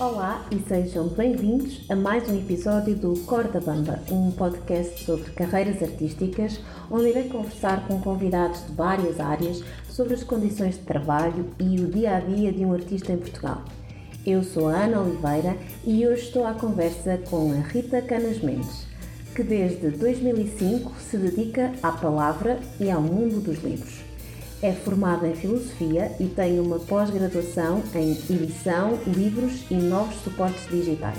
Olá e sejam bem-vindos a mais um episódio do Corda Bamba, um podcast sobre carreiras artísticas, onde irei conversar com convidados de várias áreas sobre as condições de trabalho e o dia a dia de um artista em Portugal. Eu sou a Ana Oliveira e hoje estou à conversa com a Rita Canas Mendes, que desde 2005 se dedica à palavra e ao mundo dos livros. É formada em Filosofia e tem uma pós-graduação em Edição, Livros e Novos Suportes Digitais.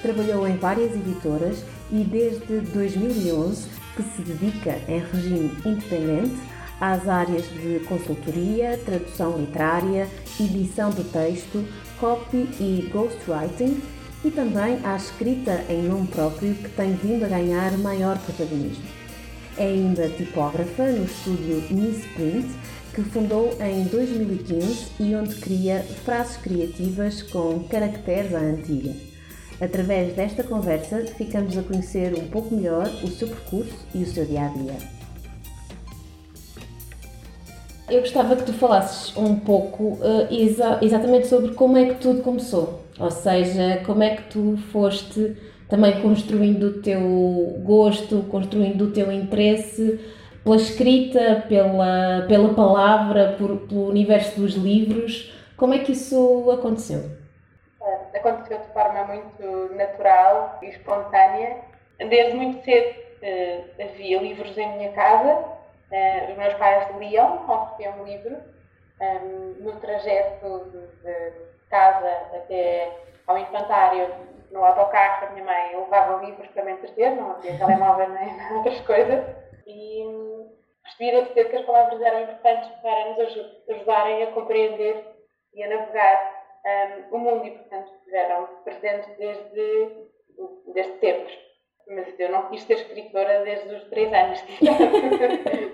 Trabalhou em várias editoras e desde 2011 que se dedica em regime independente às áreas de consultoria, tradução literária, edição de texto, copy e ghostwriting e também à escrita em nome próprio que tem vindo a ganhar maior protagonismo. É ainda tipógrafa no estúdio Print, que fundou em 2015 e onde cria frases criativas com caracteres à antiga. Através desta conversa, ficamos a conhecer um pouco melhor o seu percurso e o seu dia a dia. Eu gostava que tu falasses um pouco uh, exa exatamente sobre como é que tudo começou, ou seja, como é que tu foste também construindo o teu gosto, construindo o teu interesse pela escrita, pela, pela palavra, por, pelo universo dos livros. Como é que isso aconteceu? É, aconteceu de forma muito natural e espontânea. Desde muito cedo uh, havia livros em minha casa. Uh, os meus pais liam, ofereciam. Um, no trajeto de casa até ao infantário no autocarro, a minha mãe levava livros para me entreter, não havia telemóvel nem outras coisas, e percebi desde cedo que as palavras eram importantes para nos ajudarem a compreender e a navegar um, o mundo, e portanto estiveram presentes desde, desde tempos. Mas eu não quis ser escritora desde os três anos. uh,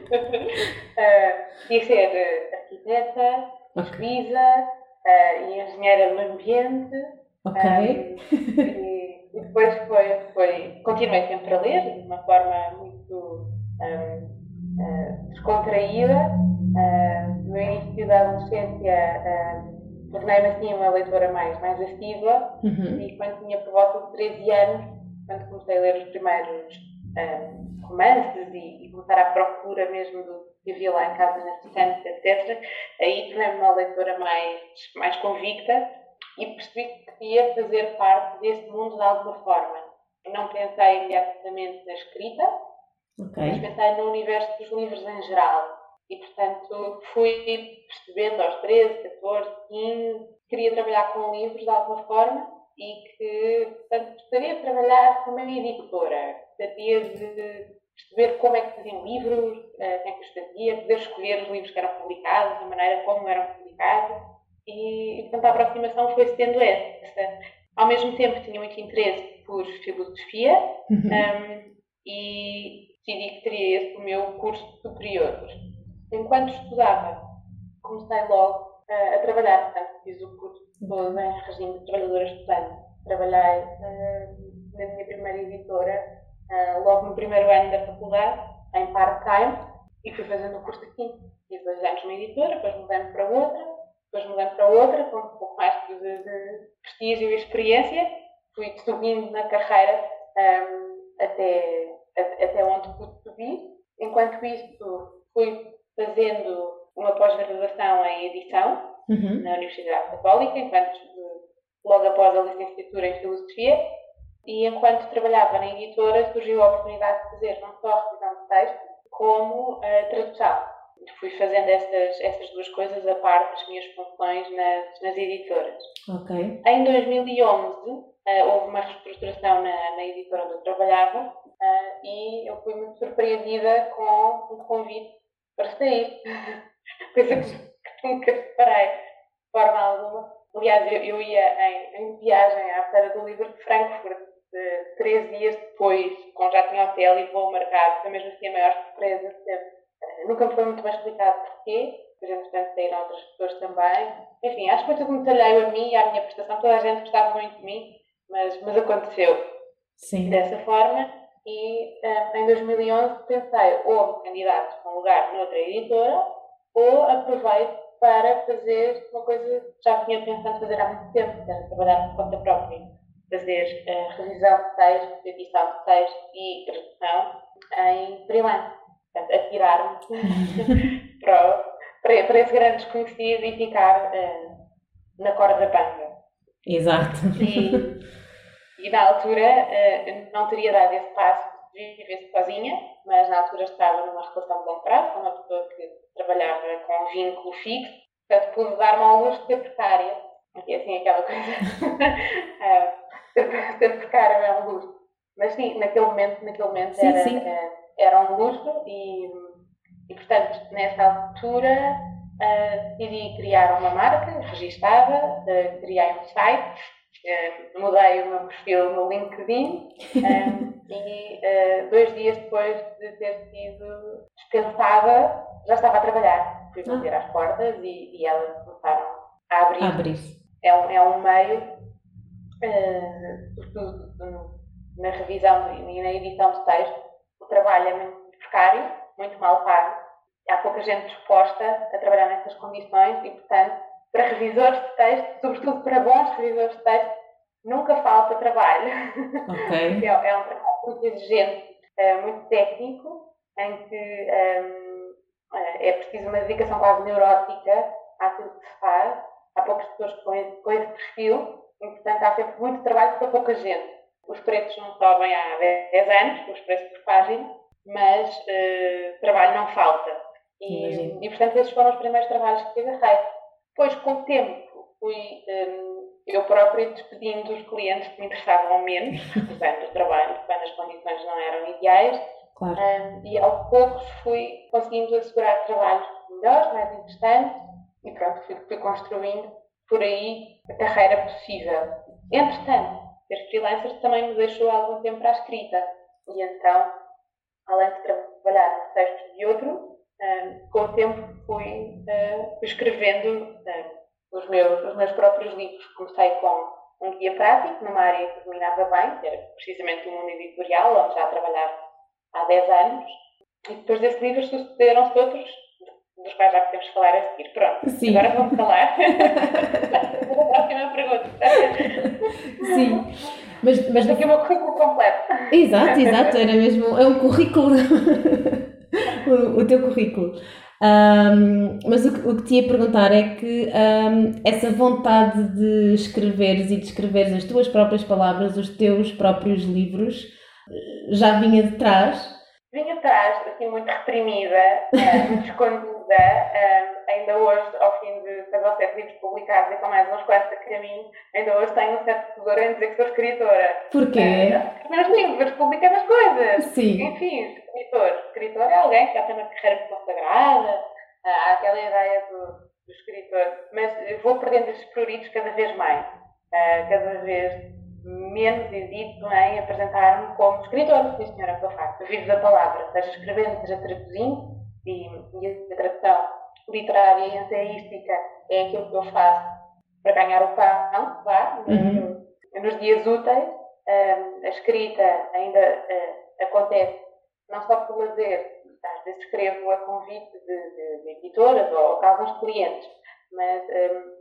quis ser uh, arquiteta, juíza uh, e engenheira do ambiente Ok. Um, e, e, depois foi, foi, continuei sempre a ler de uma forma muito um, uh, descontraída. Uh, no início da adolescência, uh, tornei-me assim uma leitora mais, mais assídua uhum. e quando tinha por volta de 13 anos, quando comecei a ler os primeiros um, romances e, e começar à procura mesmo do que havia lá em casa na estante, etc., aí tornei-me uma leitora mais, mais convicta e percebi que queria fazer parte desse mundo de alguma forma. Não pensei imediatamente na escrita, okay. mas pensei no universo dos livros em geral. E, portanto, fui percebendo aos 13, 14, 15, queria trabalhar com livros de alguma forma e que, portanto, gostaria de trabalhar como editora. Gostaria de perceber como é que faziam livros, eh, quem é que os fazia, poder escolher os livros que eram publicados, a maneira como eram publicados e, portanto, a aproximação foi sendo essa. Ao mesmo tempo, tinha muito interesse por filosofia uhum. um, e decidi que teria esse o meu curso superior. Enquanto estudava, comecei logo uh, a trabalhar, portanto, fiz o curso todo em regime de trabalhadora estudante. Trabalhei uh, na minha primeira editora, uh, logo no primeiro ano da faculdade, em part-time, e fui fazendo o curso aqui. Tive dois anos numa editora, depois mudei-me para outra, depois mudei para outra, com um pouco mais de, de prestígio e experiência, fui subindo na carreira um, até, até onde pude subir. Enquanto isso, fui fazendo uma pós-graduação em edição uhum. na Universidade Católica, enquanto logo após a licenciatura em Filosofia, e enquanto trabalhava na editora, surgiu a oportunidade de fazer não só revisão de texto, como uh, tradução fui fazendo essas, essas duas coisas a par das minhas funções nas, nas editoras. Okay. Em 2011 uh, eh, houve uma reestruturação na, na, editora onde eu trabalhava uh, e eu fui muito surpreendida com um convite para sair, coisa que, nunca reparei de forma alguma. Aliás, eu, eu ia em, em, viagem à Feira do Livro de Frankfurt de, três dias depois, com já tinha hotel e voo marcado, foi mesmo assim a maior surpresa sempre Nunca me foi muito bem explicado porquê, depois entretanto saíram outras pessoas também. Enfim, acho que foi tudo muito alheio a mim e à minha prestação, toda a gente gostava muito de mim, mas, mas aconteceu Sim. dessa forma. E um, em 2011 pensei ou me candidato a um lugar noutra editora ou aproveito para fazer uma coisa que já vinha pensando fazer há muito tempo, que era trabalhar por conta própria. Fazer uh, revisão de texto, edição de texto e tradução em freelance. Portanto, atirar-me para, para, para esse grande desconhecido e ficar uh, na corda da banda. Exato. E, e na altura uh, não teria dado esse passo de viver sozinha, mas na altura estava numa relação de longo prazo com uma pessoa que trabalhava com um vínculo fixo, portanto pude dar-me ao luxo de ser precária. E assim aquela coisa. uh, ser precária é um luxo. Mas sim, naquele momento, naquele momento sim, era, sim. Uh, era um luxo e, e portanto nessa altura uh, decidi criar uma marca registada, uh, criei um site, uh, mudei o meu perfil no LinkedIn e dois dias depois de ter sido dispensada já estava a trabalhar. Fui bater ah. às portas e, e elas começaram a abrir. abrir. É, um, é um meio, sobretudo na revisão e na edição de texto, o trabalho é muito precário, muito mal pago há pouca gente disposta a trabalhar nessas condições e, portanto, para revisores de texto, sobretudo para bons revisores de texto, nunca falta trabalho. Okay. é, é, um trabalho muito exigente, é, muito técnico, em que um, é, é preciso uma dedicação quase neurótica àquilo que se faz. Há poucas pessoas com esse, com esse perfil e, portanto, há sempre muito trabalho para pouca gente. Os preços não sobem há 10 anos, os preços por página, mas uh, trabalho não falta. E, e, portanto, esses foram os primeiros trabalhos que agarrei. Depois, com o tempo, fui um, eu própria despedindo os clientes que me interessavam menos, portanto, o trabalho, quando as condições não eram ideais. Claro. Um, e aos poucos fui conseguindo assegurar trabalhos melhores, mais interessantes, e pronto, fui, fui construindo por aí a carreira possível. Entretanto, ser freelancer também me deixou algum tempo para a escrita. E então, além de trabalhar nos textos de outro, com o tempo fui uh, escrevendo uh, os, meus, os meus próprios livros. Comecei com um guia prático, numa área que dominava bem, que era precisamente o mundo editorial, onde já trabalhava há 10 anos. E depois desse livro sucederam-se outros, dos quais já podemos falar a seguir. Pronto, Sim. agora vamos falar. próxima pergunta. Sim. Mas, mas aqui o meu currículo completo. Exato, exato, era mesmo, é um currículo o, o teu currículo. Um, mas o, o, que te ia perguntar é que um, essa vontade de escreveres e de escreveres as tuas próprias palavras, os teus próprios livros, já vinha de trás? Vinha de trás, assim, muito reprimida, eh, muito escondida. ainda hoje, ao fim de seis ou sete livros publicados e com mais uns quantos a caminho, ainda hoje tenho um certo tesouro em dizer que sou escritora. Porquê? Uh, meus livros, publicando as coisas. Sim. Enfim, escritor. Escritor é alguém que já tem uma carreira consagrada, há aquela ideia do, do escritor. Mas vou perdendo esses pruritos cada vez mais. Cada vez menos hesito em apresentar-me como escritor. Sim, senhora, que eu faço. Vivo da palavra, seja escrevendo, seja traduzindo. E, e a tradução literária e ensaística é aquilo que eu faço para ganhar o pão, vá, uhum. nos dias úteis. Uh, a escrita ainda uh, acontece não só por lazer, às vezes escrevo a convite de, de, de editoras ou, de alguns clientes, mas um,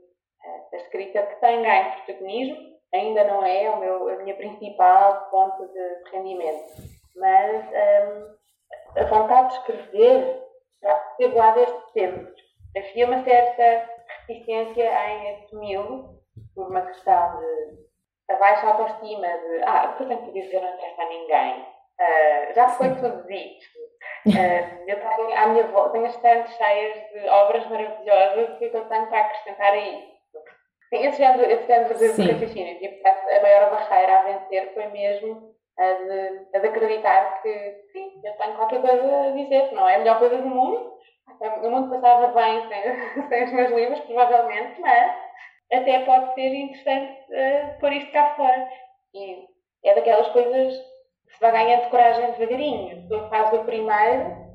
a escrita que tem ganho protagonismo ainda não é o meu, a minha principal fonte de rendimento. Mas um, a vontade de escrever já esteve lá desde sempre. Havia uma certa reticência em assumi-lo por uma questão de a baixa autoestima, de ah, o que dizer não interessa a ninguém Uh, já foi tudo dito. Uh, eu tenho, à minha volta, tenho as estantes cheias de obras maravilhosas que eu tenho para acrescentar a isso. Sim, esse género, esse género de raciocínio. E, portanto, a maior barreira a vencer foi mesmo a de, a de acreditar que, sim, eu tenho qualquer coisa a dizer, não é a melhor coisa do mundo. O mundo passava bem sem, sem os meus livros, provavelmente, mas até pode ser interessante uh, pôr isto cá fora. E é daquelas coisas se vai ganhando coragem devagarinho. A pessoa faz o primeiro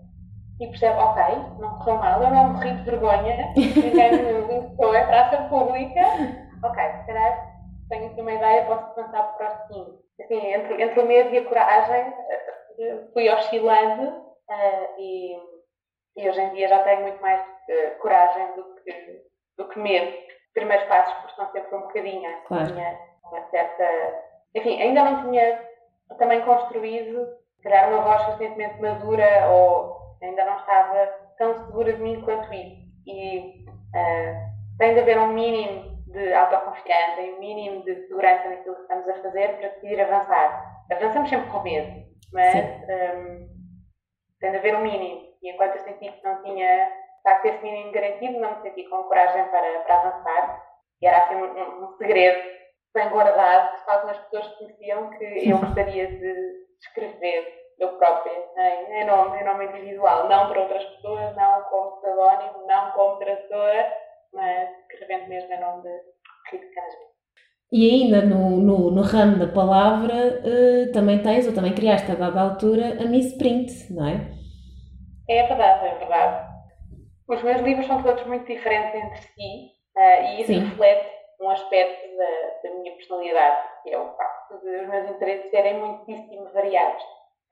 e percebe, ok, não correu mal, eu não morri de vergonha, me limpou, é praça pública. Ok, se calhar tenho aqui uma ideia, posso pensar para o próximo. Assim, entre, entre o medo e a coragem, eh, fui oscilando uh, e, e, hoje em dia já tenho muito mais uh, coragem do que que, do que medo. Os primeiros passos custam sempre um bocadinho. Claro. Tinha uma certa. Enfim, ainda não tinha também construído, criar uma voz suficientemente madura ou ainda não estava tão segura de mim quanto isso. E uh, tem de haver um mínimo de autoconfiança e um mínimo de segurança naquilo que estamos a fazer para decidir avançar. Avançamos sempre com medo, mas um, tem de haver um mínimo. E enquanto eu senti que não tinha, de facto, esse mínimo garantido, não me senti com coragem para, para avançar. E era assim um, um segredo bem guardado que algumas pessoas conheciam que eu gostaria de escrever eu própria, em, em, nome, em nome individual, não para outras pessoas, não como pseudónimo, não como tradutora, mas escrevendo mesmo em nome de Rita. E ainda no, no, no, ramo da palavra, uh, também tens, ou também criaste a dada altura, a Miss Print, não é? É verdade, é verdade. Os meus livros são todos muito diferentes entre si uh, e isso Sim. reflete um aspecto da, da, minha personalidade, que é o facto de os meus interesses serem muitíssimo variados.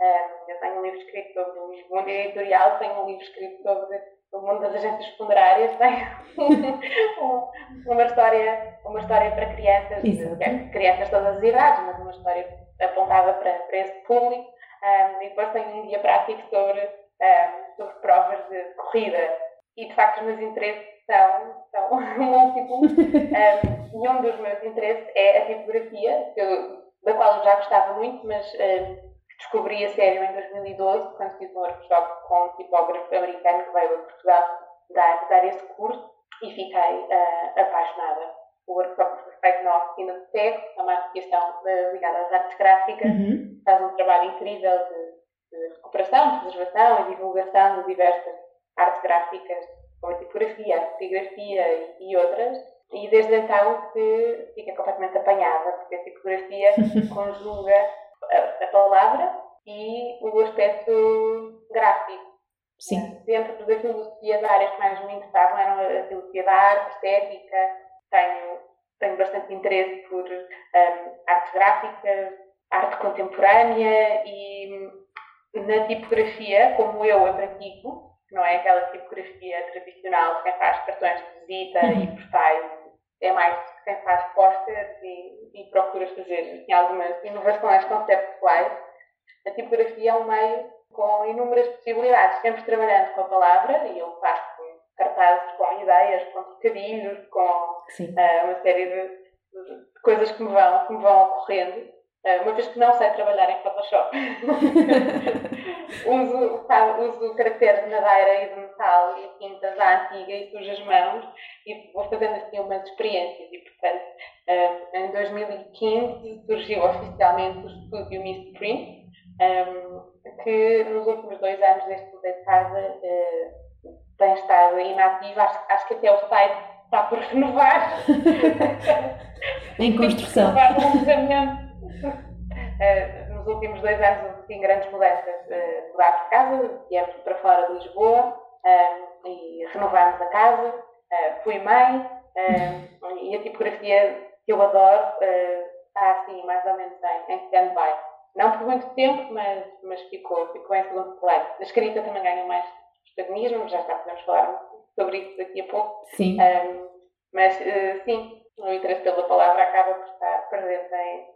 Uh, eu tenho um livro escrito sobre o mundo editorial, tenho um livro escrito sobre o mundo das agências funerárias, tenho uma, história, uma história para crianças, Exato. crianças de todas as idades, mas uma história apontada para, para esse público. Um, e depois tenho um guia prático sobre, um, sobre provas de corrida. E de facto os meus interesses são, são múltiplos. Um, e um dos meus interesses é a tipografia, eu, da qual eu já gostava muito, mas descobri a sério em 2012, quando fiz um workshop com um tipógrafo americano que veio a Portugal dar, dar esse curso e fiquei uh, apaixonada. O workshop foi feito na oficina de TEC, é uma associação uh, ligada às artes gráficas, uhum. faz um trabalho incrível de, de recuperação, de preservação e divulgação de diversas artes gráficas, como a tipografia, a tipografia e, e outras. E desde então que fica completamente apanhada, porque a tipografia conjuga a, a palavra e o aspecto gráfico. Sim. Dentro da filosofia da área que mais me interessavam eram a filosofia da arte, a estética. Tenho, tenho bastante interesse por um, artes gráficas, arte contemporânea e na tipografia, como eu a pratico, não é aquela tipografia tradicional de quem faz cartões de visita uhum. e postais, é mais quem faz posters e, e procura fazer assim, algumas inovações conceptuais. A tipografia é um meio com inúmeras possibilidades, sempre trabalhando com a palavra, e eu faço cartazes com ideias, com trocadilhos, com uh, uma série de, de, coisas que me vão, que me vão ocorrendo. Uh, uma vez que não sei trabalhar em Photoshop, uso, sabe, uso caracteres de madeira e de metal e tintas à antiga e sujo as mãos e vou fazendo assim umas experiências e uh, em 2015 surgiu oficialmente o estúdio Miss Print um, que nos últimos dois anos deste mudei de casa uh, tem estado inativo acho, acho que até o site está por renovar em construção Uh, nos últimos dois anos houve grandes mudanças. Uh, mudámos de casa, viemos para fora de Lisboa uh, e renovámos a casa. Uh, fui mãe e a tipografia que eu adoro está assim, mais ou menos em, em stand-by. Não por muito tempo, mas, mas ficou, ficou em segundo plano. A escrita também ganhou mais protagonismo, já está, podemos falar sobre isso daqui a pouco. Sim. mas sim, o interesse pela palavra acaba por estar presente em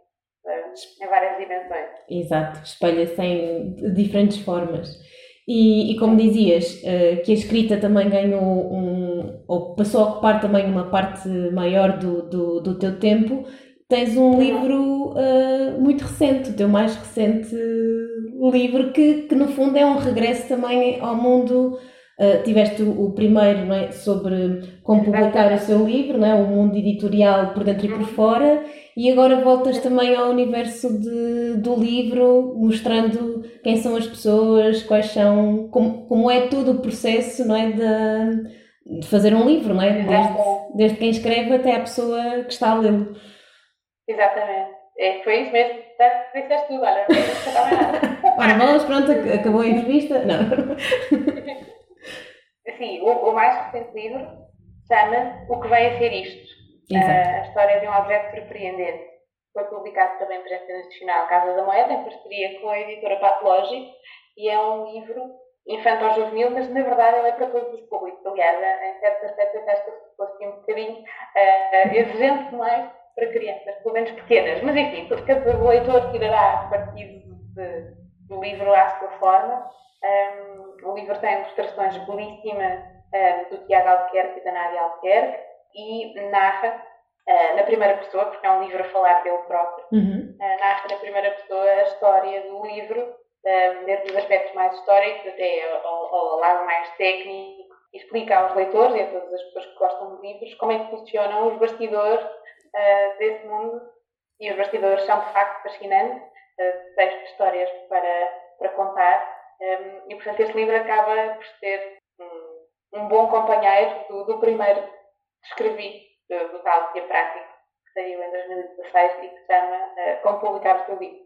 em várias dimensões. Exato, espelha-se em diferentes formas. E, e, como dizias, uh, que a escrita também ganhou um, ou passou a ocupar também uma parte maior do, do, do teu tempo, tens um uhum. livro uh, muito recente, o teu mais recente livro, que, que no fundo é um regresso também ao mundo Uh, tiveste o, o primeiro é, sobre como publicar o seu livro, não é? o mundo editorial por dentro e por fora, e agora voltas também ao universo de, do livro, mostrando quem são as pessoas, quais são, como, como é todo o processo não é? De fazer um livro, não é? Desde, desde quem escreve até a pessoa que está a lê-lo. Exatamente. É, foi isso mesmo. Disseste tudo, olha, não estava nada. Ora, vamos, pronto, acabou a entrevista. Não. Sim, o, o mais recente livro chama O que vem a ser isto. Uh, a história de um objeto surpreendente. Foi publicado também por esta Nacional Casa da Moeda, em parceria com a editora Patológico, e é um livro infantil-juvenil, mas na verdade ele é para todos os públicos. Aliás, em certos aspectos acho que fosse um bocadinho uh, exigente demais para crianças, pelo menos pequenas. Mas enfim, cada leitor tirará a partir de, do livro à sua forma. Um, o livro tem ilustrações belíssimas um, do Tiago Alquerque e da Nádia Alquerque e narra uh, na primeira pessoa, porque é um livro a falar dele próprio, uhum. uh, narra na primeira pessoa a história do livro desde os aspectos mais históricos até ao, ao lado mais técnico, explica aos leitores e a todas as pessoas que gostam de livros como é que funcionam os bastidores uh, desse mundo. E os bastidores são de facto fascinantes, uh, textos de histórias para, para contar. Um, e portanto, este livro acaba por ser um, um bom companheiro do, do primeiro que escrevi, do, do tal que é prático, que saiu em 2016 e que se chama uh, Como Publicar o Seu Livro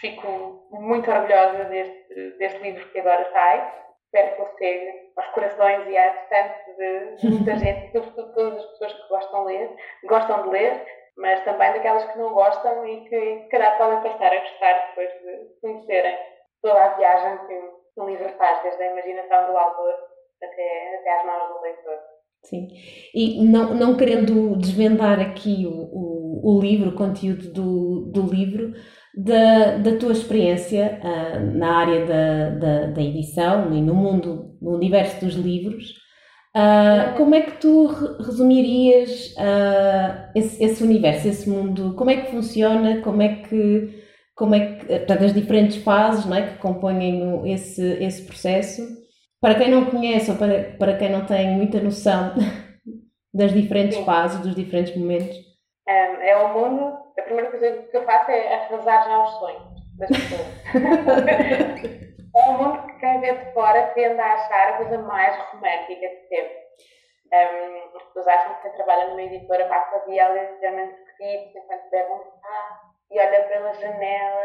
fico muito orgulhosa deste, deste livro que agora sai. Espero que ele chegue aos corações e à distância de muita gente, sobretudo todas as pessoas que gostam de ler, gostam de ler, mas também daquelas que não gostam e que calhar podem passar a gostar depois de conhecerem toda a viagem que o livro faz, desde a imaginação do autor até, até às mãos do leitor. Sim, e não, não querendo desvendar aqui o, o, o livro, o conteúdo do, do livro, da, da tua experiência uh, na área da, da, da, edição e no mundo, no universo dos livros. Uh, como é que tu resumirias uh, esse, esse, universo, esse mundo? Como é que funciona? Como é que, como é que portanto, as diferentes fases não é, que compõem esse, esse processo? Para quem não conhece ou para, para quem não tem muita noção das diferentes fases, dos diferentes momentos. É, é um mundo a primeira coisa que eu faço é arrasar já os sonhos das pessoas. é um mundo que quem vê de fora tende a achar a coisa mais romântica de sempre. Um, as pessoas acham que quem trabalha numa editora passa a dia ligeiramente feliz, enquanto bebe um chá e olha pela janela.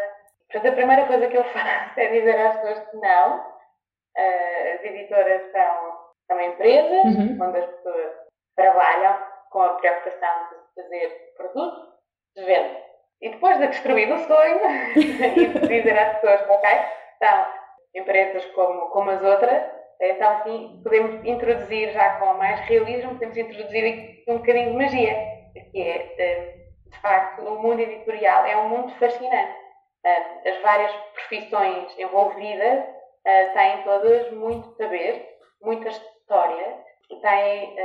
Portanto, a primeira coisa que eu faço é dizer às pessoas que não. Uh, as editoras são, são empresas uhum. onde as pessoas trabalham com a preocupação de fazer produtos de venda. E depois de destruir o sonho e dizer às pessoas, ok, então, empresas como, como as outras, então assim podemos introduzir já com mais realismo, podemos introduzir um bocadinho de magia, que é, eh, de facto, o mundo editorial é um mundo fascinante. Eh, as várias profissões envolvidas eh, têm todas muito saber, muita história, têm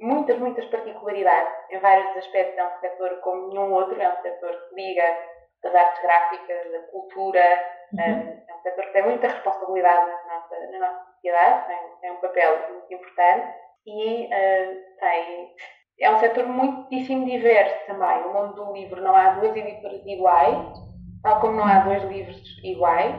muitas, muitas particularidades em vários aspectos. É um setor como nenhum outro, é um setor que liga as artes gráficas, a cultura, uhum. Eh, é um setor que tem muita responsabilidade na nossa, na nossa sociedade, tem, tem um papel muito importante e uh, tem, é um setor muitíssimo diverso também. O mundo do livro não há duas editoras iguais, tal como não há dois livros iguais,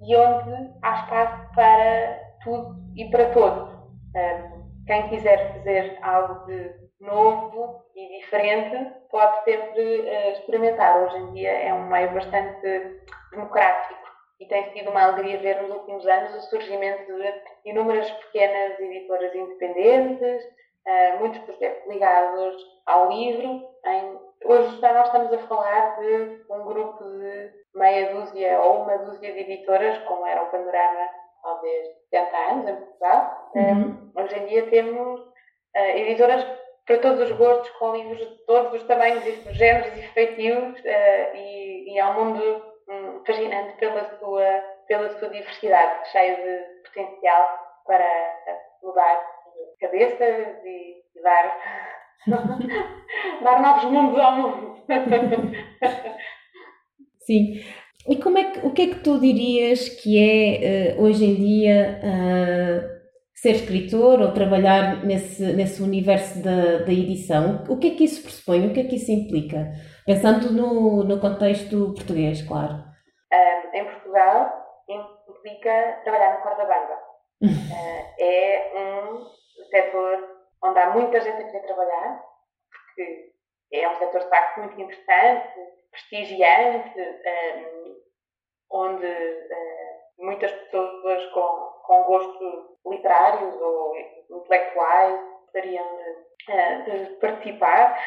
e onde há espaço para tudo e para todos. Um, quem quiser fazer algo de novo e diferente pode sempre uh, experimentar. Hoje em dia é um meio bastante democrático e tem sido uma alegria ver nos últimos anos o surgimento de inúmeras pequenas editoras independentes, uh, muitos projetos ligados ao livro. Em, hoje já nós estamos a falar de um grupo de meia dúzia ou uma dúzia de editoras, como era o Panorama talvez 70 anos em Portugal. Uhum. Um, hoje em dia temos uh, editoras para todos os gostos, com livros de todos os tamanhos e géneros e feitios, uh, e, e, é um mundo um, fascinante pela sua, pela sua diversidade, cheio de potencial para mudar cabeças e, e dar, dar novos mundos ao mundo. Sim. E como é que, o que é que tu dirias que é uh, hoje em dia uh, ser escritor ou trabalhar nesse, nesse universo da, da edição? O que é que isso pressupõe? O que é que isso implica? Pensando no, no contexto português, claro. Um, em Portugal implica trabalhar na corda banda. uh, é um setor onde há muita gente a querer trabalhar, porque é um setor de facto muito interessante, prestigiante, um, onde uh, muitas pessoas com, com gostos literários ou intelectuais gostariam de, uh, de, participar,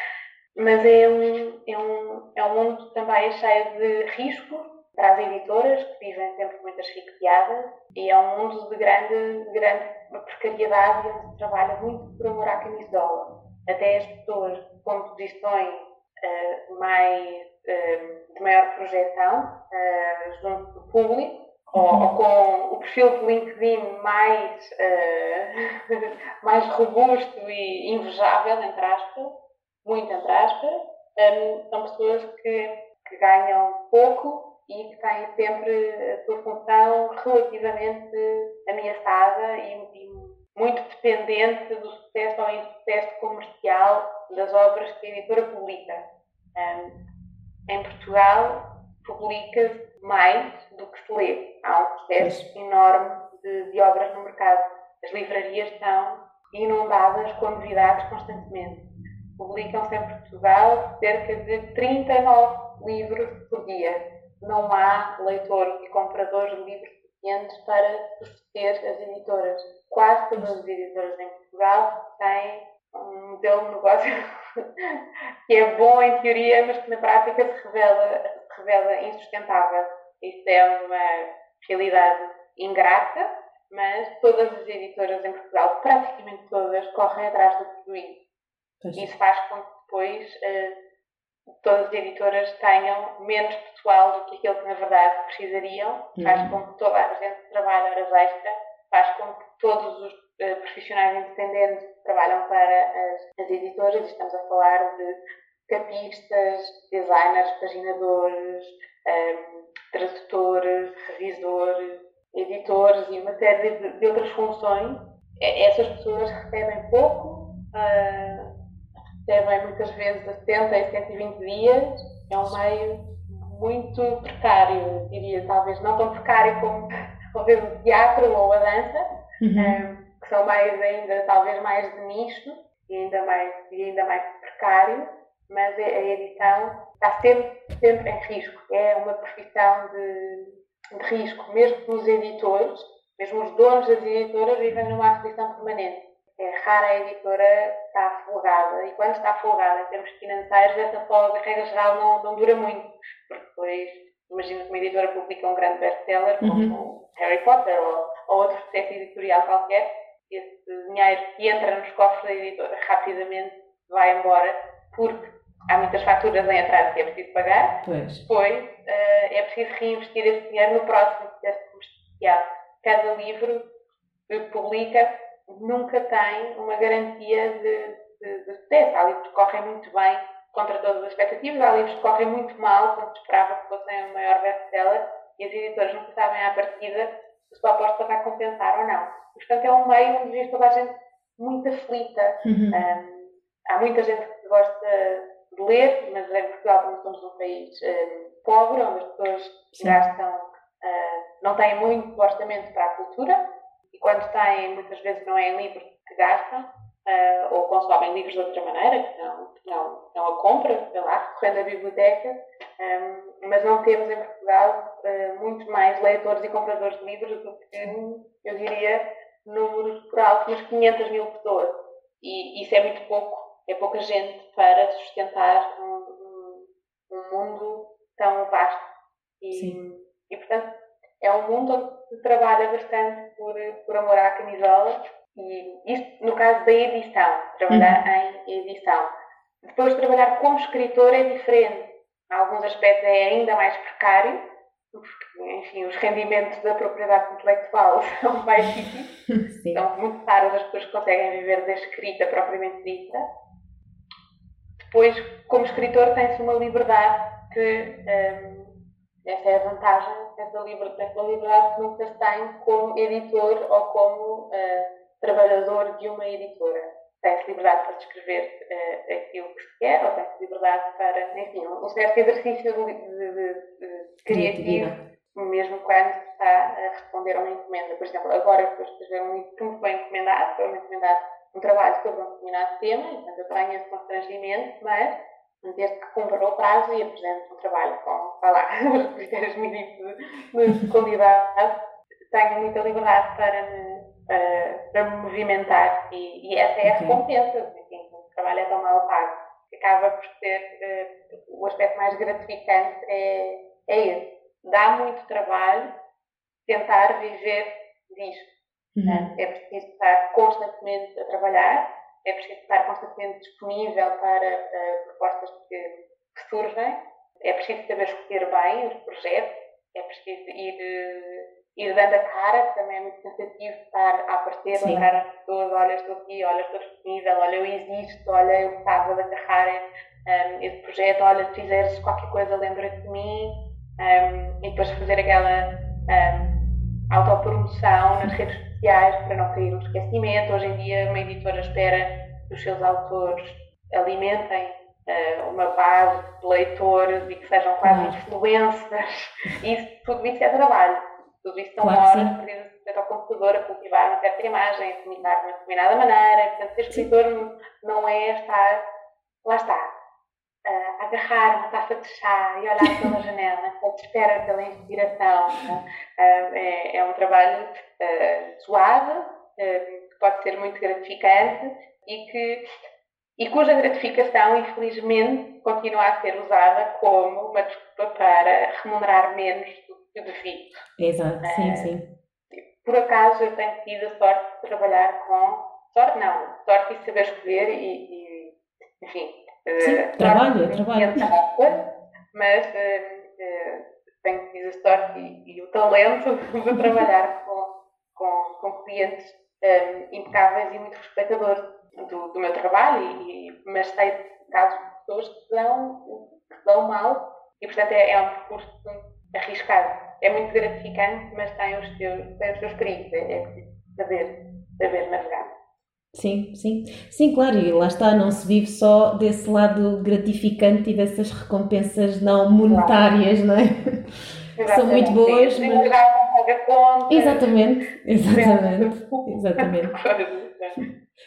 mas é um, é, um, é um mundo também cheio de riscos para as editoras, que vivem sempre muito asfixiadas, e é um mundo de grande, de grande precariedade onde se trabalha muito por amor à camisola. Até as pessoas com posições uh, mais, uh, de maior projeção uh, junto do público, ou, ou, com o perfil de LinkedIn mais, mais robusto e invejável, entre aspas, muito entre aspas, um, são pessoas que, que ganham pouco e que têm sempre a sua função relativamente ameaçada e, e muito dependente do sucesso ou insucesso comercial das obras que a editora publica. Um, em Portugal, publica mais do que se lê. Há um processo enorme de, de obras no mercado. As livrarias estão inundadas com novidades constantemente. Publicam-se em Portugal cerca de 39 livros por dia não há leitores e compradores de livros suficientes para suster as editoras. Quase todas as editoras em Portugal têm um modelo de negócio que é bom em teoria, mas que na prática se revela, revela insustentável. Isso é uma realidade ingrata, mas todas as editoras em Portugal, praticamente todas, correm atrás do prejuízo. Isso faz com que depois uh, todas as editoras tenham menos pessoal do que aquilo que na verdade precisariam, uhum. faz com que toda a gente que trabalha horas extra, faz com que todos os uh, profissionais independentes que trabalham para as, as editoras, estamos a falar de capistas, designers, paginadores, um, ehm, tradutores, revisores, editores e uma série de, de outras funções, essas pessoas recebem pouco. Uh, recebem muitas vezes a 70 e 120 dias, é um meio muito precário, diria, talvez não tão precário como talvez o teatro ou a dança, uhum. um, eh, que são mais ainda, talvez mais de nicho e ainda mais, e ainda mais precário, mas a edição está sempre, sempre em risco. É uma profissão de, de risco, mesmo que os editores, mesmo os donos das editoras vivem numa aflição permanente é rara a editora estar folgada. E quando está folgada, em termos financeiros, essa folga, regra geral, não, não dura muito. Porque depois, imagina que uma editora publica um grande best-seller, como uhum. Harry Potter ou, ou outro sucesso editorial qualquer, esse dinheiro que entra nos cofres da editora rapidamente vai embora, porque há muitas faturas em atraso que é preciso pagar. Pois. Depois, uh, é preciso reinvestir esse dinheiro no próximo sucesso comercial. Cada livro que publica nunca tem uma garantia de, de, de sucesso. Há livros que correm muito bem contra todas as expectativas, há livros que correm muito mal, quando esperava que fossem o maior best-seller, e as editoras nunca sabem à partida se a aposta vai compensar ou não. Portanto, é um meio onde diz toda a gente muito aflita. Uhum. Um, há muita gente que gosta de ler, mas em Portugal como somos um país um, pobre, onde as pessoas Sim. gastam, uh, não têm muito orçamento para a cultura, e quando têm, muitas vezes não é em livros que gastam, uh, ou consomem livros de outra maneira, que não, não, não a compra, sei lá, recorrendo à biblioteca, um, ehm, mas não temos em Portugal uh, muito mais leitores e compradores de livros do que, eu diria, números por alto, umas 500 mil pessoas. E isso é muito pouco, é pouca gente para sustentar um, um, um mundo tão vasto. E, Sim. e, portanto, é um mundo onde se trabalha bastante por, por amor à camisola e isto no caso da edição, trabalhar uhum. em edição. Depois trabalhar como escritor é diferente. Em alguns aspectos é ainda mais precário, porque, enfim, os rendimentos da propriedade intelectual são baixíssimos. São muito raras as pessoas que conseguem viver da escrita propriamente dita. Depois, como escritor, tem-se uma liberdade que um, essa é a vantagem dessa liberdade, liberdade que nunca se tem como editor ou como uh, trabalhador de uma editora. Tem-se liberdade para descrever uh, aquilo que se quer, ou tem-se liberdade para, enfim, um certo exercício de, de, de, criativo, mesmo quando está a responder a uma encomenda. Por exemplo, agora estou a escrever um livro que me foi encomendado, foi-me encomendado um trabalho sobre um determinado tema, então eu tenho esse constrangimento, mas desde que cumpra o prazo e apresente um trabalho com, vá lá, os critérios mínimos de, de qualidade, tenho muita liberdade para me, para, para me movimentar e, e essa é a recompensa. Enfim, o trabalho é tão mal pago que acaba por ser uh, o aspecto mais gratificante é, é esse. dá muito trabalho tentar viver disto. Uhum. É preciso estar constantemente a trabalhar, é preciso estar constantemente disponível para uh, propostas que, que, surgem, é preciso saber escolher bem os projetos, é preciso ir, uh, ir dando a cara, também é muito cansativo estar a aparecer, lembrar as pessoas, olha, estou aqui, olha, estou disponível, olha, eu existo, olha, eu gostava de agarrar um, esse projeto, olha, se fizeres qualquer coisa, lembra-te de mim, um, e depois fazer aquela um, autopromoção nas redes sociais para não cair no esquecimento. Hoje em dia, uma editora espera que os seus autores alimentem uh, uma base de leitores e que sejam quase claro. influencers. Isso, tudo isso é trabalho. Tudo isso são claro, horas perdidas ao computador a cultivar uma certa imagem, a comunicar de uma determinada maneira. Portanto, ser escritor não é estar. Lá está uh, agarrar uma taça de chá e olhar pela janela, à espera pela inspiração. Uh, é, é, um trabalho uh, suave, que pode ser muito gratificante e que e cuja gratificação, infelizmente, continua a ser usada como uma desculpa para remunerar menos do que devido. Exato, sim, sim. Por acaso eu tenho tido a sorte de trabalhar com. Sorte não, sorte de saber escolher e, e enfim, Sim, uh, trabalho, é trabalho. Mas uh, tenho tido a sorte e, e, o talento de trabalhar com, com, com clientes um, impecáveis e muito respeitadores do, do meu trabalho, e, mas sei de casos de pessoas que dão, que dão mal e, portanto, é, é um percurso arriscado. É muito gratificante, mas tem os seus, tem os seus perigos. É, é preciso saber, saber navegar. Sim, sim. Sim, claro, e lá está, não se vive só desse lado gratificante e dessas recompensas não monetárias, não é? São muito boas. Sim, mas... Exatamente, exatamente, exatamente.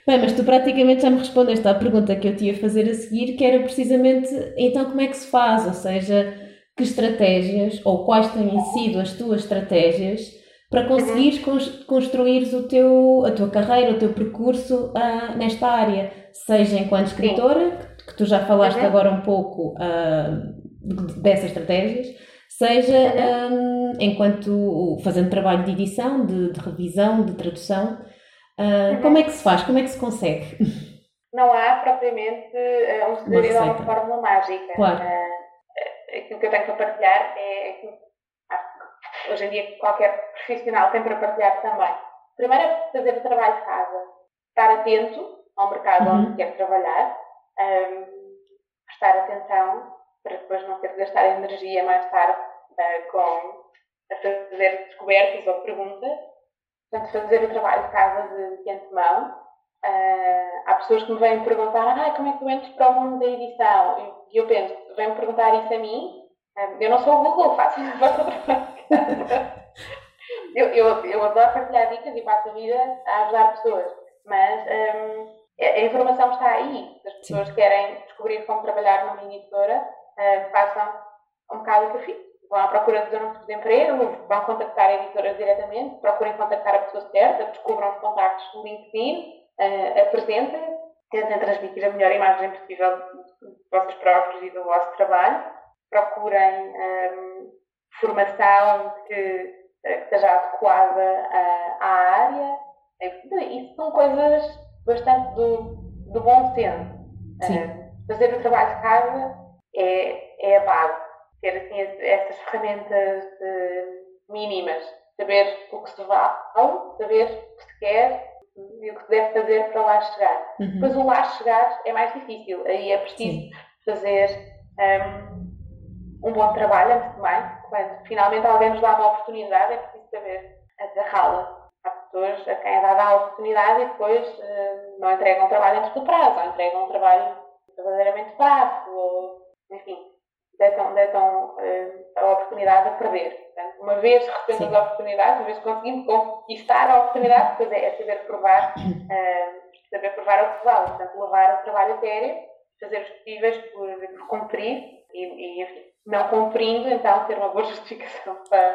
Bem, mas tu praticamente já me respondeste à pergunta que eu te ia fazer a seguir, que era precisamente então como é que se faz, ou seja, que estratégias ou quais têm sido as tuas estratégias para conseguires construir o teu, a tua carreira, o teu percurso uh, nesta área, seja enquanto escritora, que, que tu já falaste uhum. agora um pouco uh, dessas estratégias, seja uhum. um, enquanto fazendo trabalho de edição, de, de revisão, de tradução. Uh, uhum. Como é que se faz? Como é que se consegue? Não há propriamente um segredo ou uma fórmula mágica. Claro. aquilo que eu tenho para partilhar é aquilo hoje em dia qualquer profissional tem para partilhar também. Primeiro é fazer o trabalho de casa, estar atento ao mercado uhum. onde quer trabalhar, um, prestar atenção para depois não ter de gastar energia mais tarde uh, com a fazer descobertas ou perguntas. Portanto, fazer o trabalho de casa de, de antemão. Uh, há pessoas que me vêm perguntar ah, como é que tu entras para o mundo da edição? E eu penso, vêm-me perguntar isso a mim? eu não sou o Google, faço, faço o trabalho eu, eu, eu adoro partilhar dicas e passo a vida a ajudar pessoas, mas um, a informação está aí. Se as pessoas Sim. querem descobrir como trabalhar numa editora, uh, façam um bocado o que eu fiz. Vão à procura de anúncios de emprego, vão contactar a editora diretamente, procurem contactar a pessoa certa, descubram os contactos no LinkedIn, uh, apresentem, tentem transmitir a melhor imagem possível de vocês próprios e do vosso trabalho. Procurem um, formação que, que esteja adequada à, à área. Isso são coisas bastante do, do bom senso. Uh, fazer o trabalho de casa é, é a base. Ter assim, essas ferramentas uh, mínimas. Saber o que se vale, saber o que se quer e o que se deve fazer para lá chegar. Uhum. Depois, o lá chegar é mais difícil. Aí é preciso Sim. fazer um, um bom trabalho, antes de mais, quando finalmente alguém nos dá uma oportunidade, é preciso saber agarrá-la. Há pessoas a quem é dada a oportunidade e depois uh, não entregam trabalho antes do prazo, ou entregam um trabalho verdadeiramente fraco, ou, enfim, deitam, deitam uh, a oportunidade a perder. Portanto, uma vez recebendo a oportunidade, uma vez conseguindo conquistar a oportunidade, depois é, é saber provar, uh, saber provar o que vale. Portanto, levar o trabalho a sério, fazer os possíveis por, por cumprir e, e enfim, não cumprindo, então ter uma boa justificação para,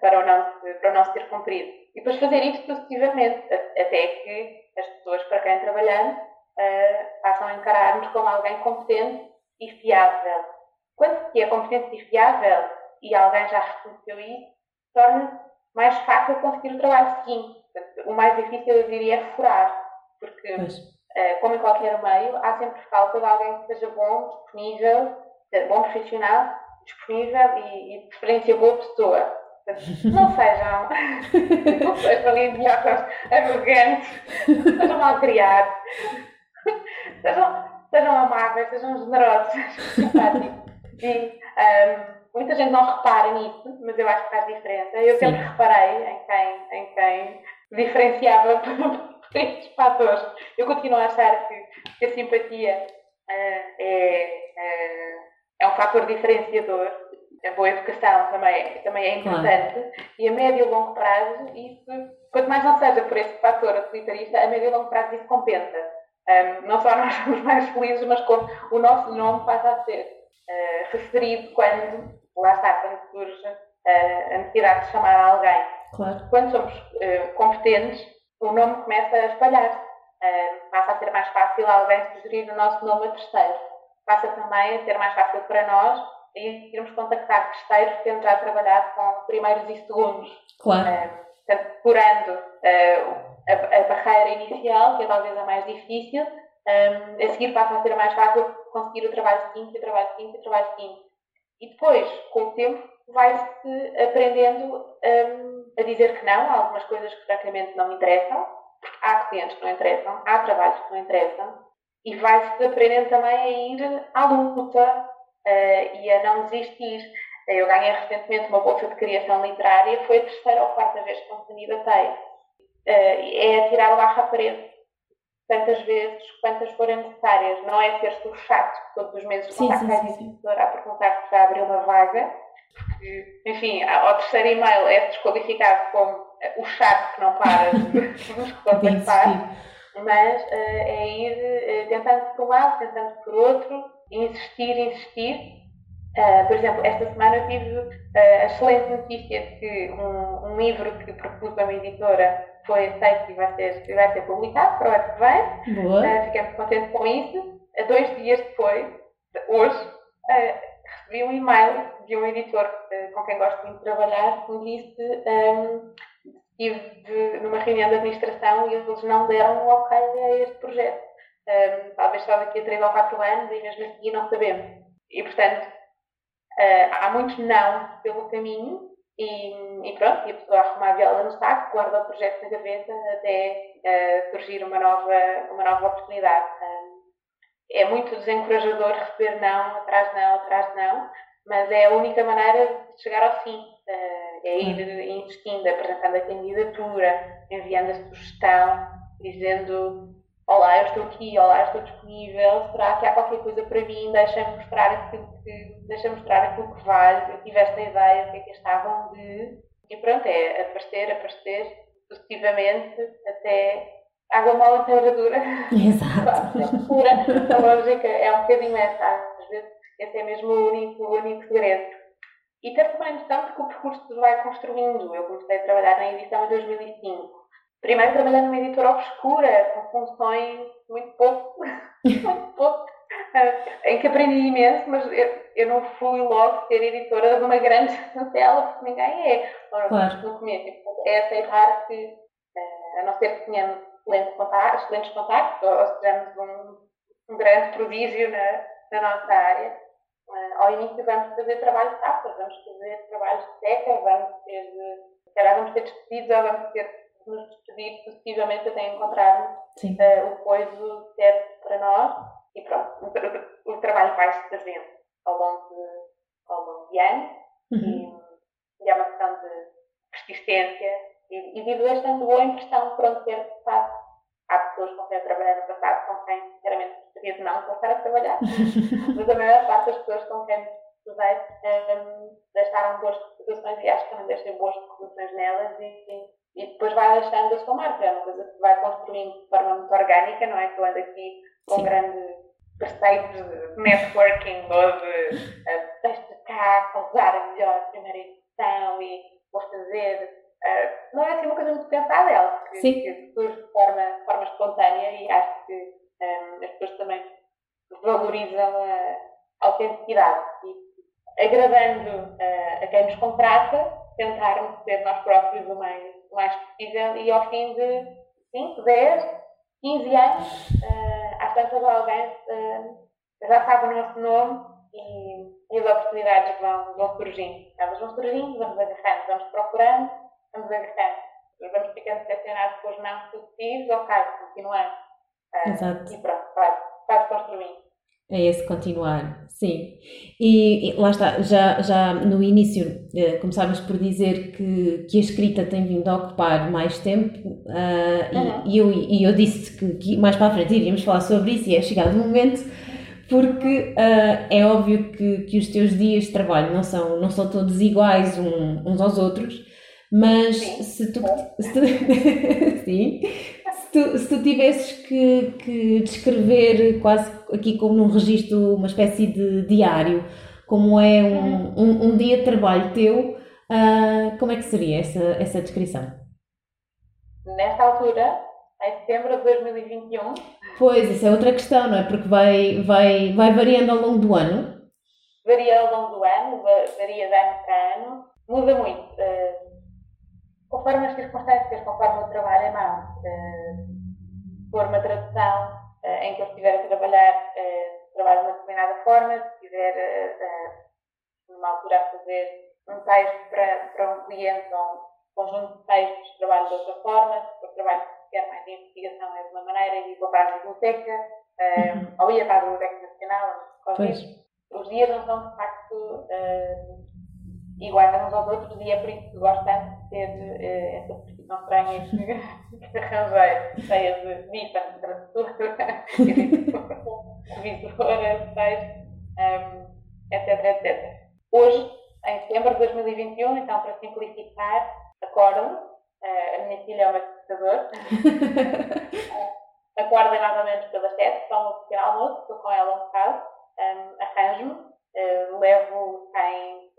para, o, não, para o não se ter cumprido. E depois fazer isso sucessivamente, até que as pessoas para quem trabalhamos uh, passam a encarar-nos como alguém competente e fiável. Quando se é competente e fiável, e alguém já reconheceu isso, torna mais fácil conseguir o trabalho seguinte. Portanto, o mais difícil, eu diria, é furar, porque, uh, como em qualquer meio, há sempre falta de alguém que seja bom, disponível, bom profissional, disponível e, e de preferência boa pessoa. Não sejam, não sejam idiotas, arrogantes, sejam mal criados, sejam, sejam amáveis, sejam generosos, simpáticos. E um, muita gente não repara nisso, mas eu acho que faz diferença. Eu sempre reparei em quem, em quem diferenciava por estes fatores. Eu continuo a achar que, que a simpatia uh, é, uh, é um fator diferenciador a boa educação também, também é importante claro. e a médio e longo prazo isso, quanto mais não seja por esse fator utilitarista, a médio e longo prazo isso compensa. Um, não só nós somos mais felizes, mas como o nosso nome passa a ser uh, referido quando, lá está, quando surge uh, a necessidade de chamar alguém. Claro. Quando somos uh, competentes, o nome começa a espalhar. passa a ser mais fácil alguém sugerir o nosso nome a terceiros. Passa também a ser mais fácil para nós e irmos contactar terceiros tendo já trabalhado com primeiros e segundos. Claro. Uh, portanto, curando uh, a, a, barreira inicial, que é talvez a mais difícil, um, a seguir passa a ser mais fácil conseguir o trabalho seguinte, o trabalho seguinte, o trabalho seguinte. E depois, com o tempo, vai-se aprendendo um, a dizer que não a algumas coisas que francamente não interessam, porque há clientes que não interessam, há trabalhos que não interessam, e vai-se aprendendo também a ir à luta, uh, e a não desistir. Eu ganhei recentemente uma bolsa de criação literária, foi a terceira ou quarta vez que me candidatei. Uh, é tirar o barro à parede tantas vezes quantas forem necessárias. Não é ser o chato todos os meses contactar a editora a perguntar se já abriu uma vaga, porque, enfim, ao terceiro e-mail é desqualificado como o chato que não para de nos contactar, mas uh, é ir uh, tentando por um lado, tentando por outro, insistir, insistir. Uh, por exemplo, esta semana eu tive a excelente notícia de que um, um, livro que propus a uma editora foi aceito e vai ser, vai ser publicado para o ano que vem. Boa. Uh, fiquei muito contente com isso. dois dias depois, hoje, recebi um e-mail de um editor com quem gosto muito de trabalhar que me disse um, estive numa reunião de administração e eles não deram um ok a este projeto um, talvez só daqui a 3 ou 4 anos e mesmo assim não sabemos. E, portanto, uh, há muitos não pelo caminho e, e, pronto, e a pessoa arruma a viola no saco, guarda o projeto na gaveta até uh, surgir uma nova, uma nova oportunidade. Um, é muito desencorajador receber não, atrás não, atrás não, mas é a única maneira de chegar ao fim. Uh, é ir insistindo, apresentando a candidatura, enviando a sugestão, dizendo Olá, eu estou aqui, olá, estou disponível, será que há qualquer coisa para mim? Deixa-me mostrar aquilo que, deixa mostrar aquilo que vale, eu tive esta ideia, o que é que estavam de... E pronto, é aparecer, aparecer, sucessivamente, até água mal inteira dura. Exato. pura. A lógica é um bocadinho essa, às vezes esse é mesmo o único, o único segredo. E ter também noção de que o percurso vai construindo. Eu comecei a trabalhar na edição em 2005 primeiro trabalhando numa editora obscura, com funções muito pouco, muito pouco, uh, em que aprendi imenso, mas eu, eu, não fui logo ser editora de uma grande chancela, porque ninguém é. Claro. No começo, é aceitar que, uh, a não ser que tenhamos excelentes contactos, excelentes contactos ou, ou sejamos um, um grande prodígio na, na nossa área, ao início vamos fazer trabalho de tapas, vamos fazer trabalhos de seca, vamos ter, se vamos ser despedidos ou vamos ter nos despedir sucessivamente até encontrarmos uh, o coiso certo para nós. E pronto, o, o trabalho vai-se fazendo ao longo de, ao longo de anos. Uhum. e, e, é uma questão de persistência e, e tive bastante boa impressão por onde quer de não passar a trabalhar, mas a maior parte das pessoas com quem estudei um, deixaram boas reputações e acho que também deixei boas reputações nelas e, e depois vai deixando a sua marca. É uma coisa que vai construindo de forma muito orgânica, não é? Que eu ando aqui com Sim. grandes preceitos de networking ou de uh, deixa cá causar a melhor primeira edição e vou fazer. Uh, não é assim uma coisa muito pensada, é algo que, que surge de forma, de forma espontânea e acho que um, as pessoas também valorizam a autenticidade. E agradando uh, a quem nos contrata, tentarmos ser nós próprios o mais, o mais possível e ao fim de 5, 10, 15 anos, uh, às tantas alguém uh, já sabe o nosso nome e, e, as oportunidades vão, vão surgindo. Elas vão surgindo, vamos agarrando, vamos procurando, vamos agarrando. Vamos ficando decepcionados com os não sucessivos, ok, continuando. Exato. E pronto, vai, vai construindo. É esse continuar, sim. E, e, lá está, já, já no início eh, começávamos por dizer que, que a escrita tem vindo a ocupar mais tempo uh, uhum. e, e, eu, e eu disse que, que, mais para a frente iríamos falar sobre isso e é chegado o momento porque uh, é óbvio que, que os teus dias de trabalho não são, não são todos iguais uns aos outros, mas sim. se tu, se tu sim, tu, se tu tivesses que, que descrever quase aqui como num registro, uma espécie de diário, como é um, um, um dia de trabalho teu, uh, como é que seria essa, essa descrição? Nesta altura, em setembro de 2021. Pois, isso é outra questão, não é? Porque vai, vai, vai variando ao longo do ano. Varia ao longo do ano, varia de ano para ano, muda muito. Uh, conforme as circunstâncias, conforme o trabalho é mau. Uh, for uma tradução uh, em que eu estiver a trabalhar, uh, trabalho de uma determinada forma, se estiver uh, numa altura a fazer um texto para, para um cliente ou um conjunto de textos, trabalho de outra forma, se for trabalho que mais de investigação é de uma maneira e vou para a biblioteca, uhum. ou ia para a Biblioteca Nacional, os dias não são de facto iguais uns aos outros e é por isso que gosto tanto de ter uh, essa profissão que, que arranjei, cheia de bipa, tradutora, revisora, texto, um, etc, etc. Hoje, em setembro de 2021, então para simplificar, acordo, uh, a minha filha é uma computador, acordo mais ou menos pelas 7, tomo um pequeno almoço, estou com ela um bocado, um, arranjo-me, uh, levo quem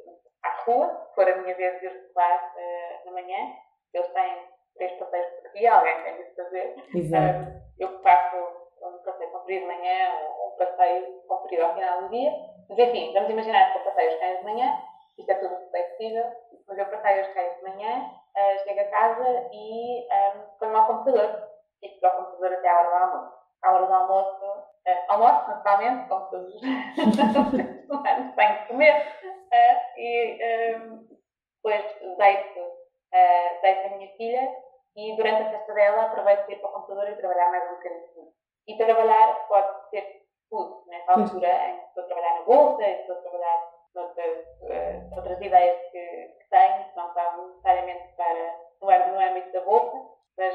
à rua, se for a minha vez de ir lá uh, na manhã, eles têm três passeios por dia, alguém tem de fazer. Exato. Uh, eu faço um passeio comprido de manhã, um passeio comprido ao final do dia. Mas enfim, vamos imaginar que eu passeio os cães de manhã, isto é tudo flexível, mas eu passeio os cães de manhã, uh, chego a casa e um, ponho ao computador. Fico para o computador até à hora do almoço. À hora do almoço, uh, almoço naturalmente, como todos os humanos têm que comer, uh, e um, depois deito, uh, deito a minha filha e durante a festa dela aproveito para ir para o computador e trabalhar mais um bocadinho. E trabalhar pode ser tudo, nessa altura em que estou a trabalhar na bolsa, estou a trabalhar noutras, uh, outras ideias que, que tenho, que não estão necessariamente para, no, no âmbito da bolsa, mas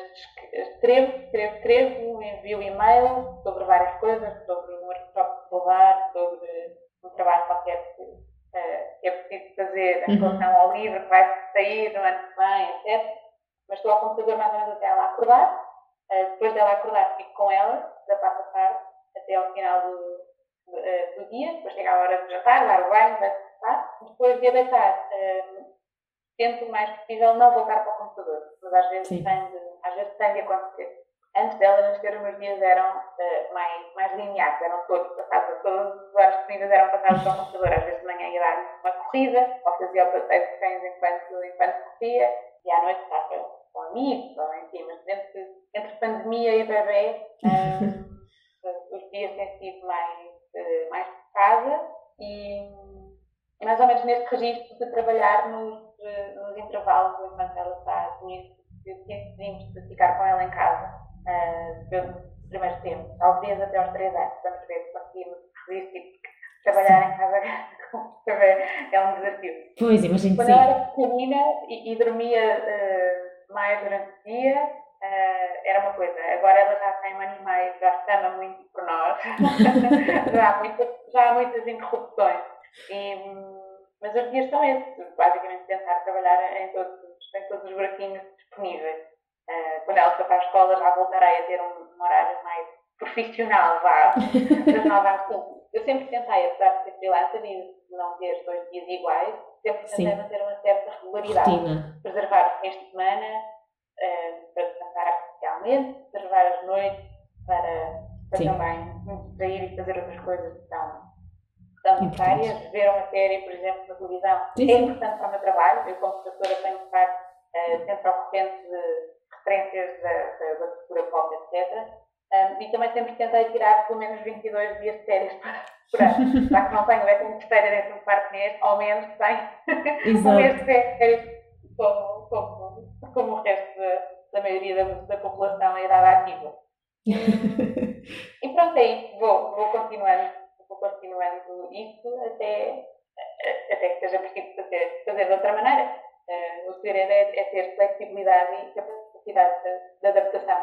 escrevo, escrevo, escrevo, envio e-mail sobre várias coisas, sobre um workshop dar, sobre um trabalho qualquer que, que é preciso fazer em uhum. relação ao livro que vai sair no ano que vem, etc. Mas estou ao computador mais ou menos até ela acordar. Uh, depois dela acordar, fico com ela, da parte da tarde, até ao final do, uh, do dia. Depois chega a hora de jantar, dar o banho, vai descansar. Depois de deitar, tento o mais possível não voltar para o computador. Mas às vezes, tem de, às vezes tem de acontecer antes dela os meus dias eram uh, mais, mais lineares, eram todos passados, todas as horas disponíveis eram passadas para o computador. Às vezes de manhã ia dar uma corrida, ou fazia o passeio de cães enquanto, enquanto corria, e à noite estava com amigos, ou enfim, mas entre, entre pandemia e bebê, um, os dias têm sido mais, uh, mais de casa e, e, mais ou menos neste registro de trabalhar nos, uh, nos intervalos enquanto ela está comigo, decidimos de ficar com ela em casa uh, pelo primeiro tempo, talvez até aos 3 anos, vamos ver se conseguimos resistir, porque trabalhar em casa é um desafio. Pois, imagino Quando sim. eu era pequenina e, e dormia uh, mais durante o dia, uh, era uma coisa. Agora ela já tem meio, já se ama muito por nós, já, há muitas, já há muitas interrupções. E, mas os dias são esses, basicamente tentar trabalhar em todos, em todos os buraquinhos disponíveis. Uh, quando ela for para a escola já voltarei a ter um, um horário mais profissional, vá, das 9 às 5. Eu sempre tentei, apesar de ser freelancer e não ter dois dias iguais, sempre tentei Sim. manter uma certa regularidade. Rotina. Preservar os fins de semana uh, para descansar artificialmente, preservar as noites para, para também distrair e fazer outras coisas que são, são necessárias. Ver uma série, por exemplo, na televisão Sim. é importante para o meu trabalho. Eu, como professora, tenho que estar uh, sempre ao corrente de referências da, da, da cultura pop, etc. Um, e também sempre tentei tirar pelo menos 22 dias de férias por ano. Já que não tenho décimo terceiro e décimo quarto mês, ao menos tenho um mês de férias como, como, como o resto da, da maioria da, da população em idade ativa. e pronto, é isso. Vou, vou continuando, vou continuando isso até, até que seja preciso fazer, fazer de outra maneira. Uh, o segredo é, é, ter flexibilidade e capacidade de, de adaptação.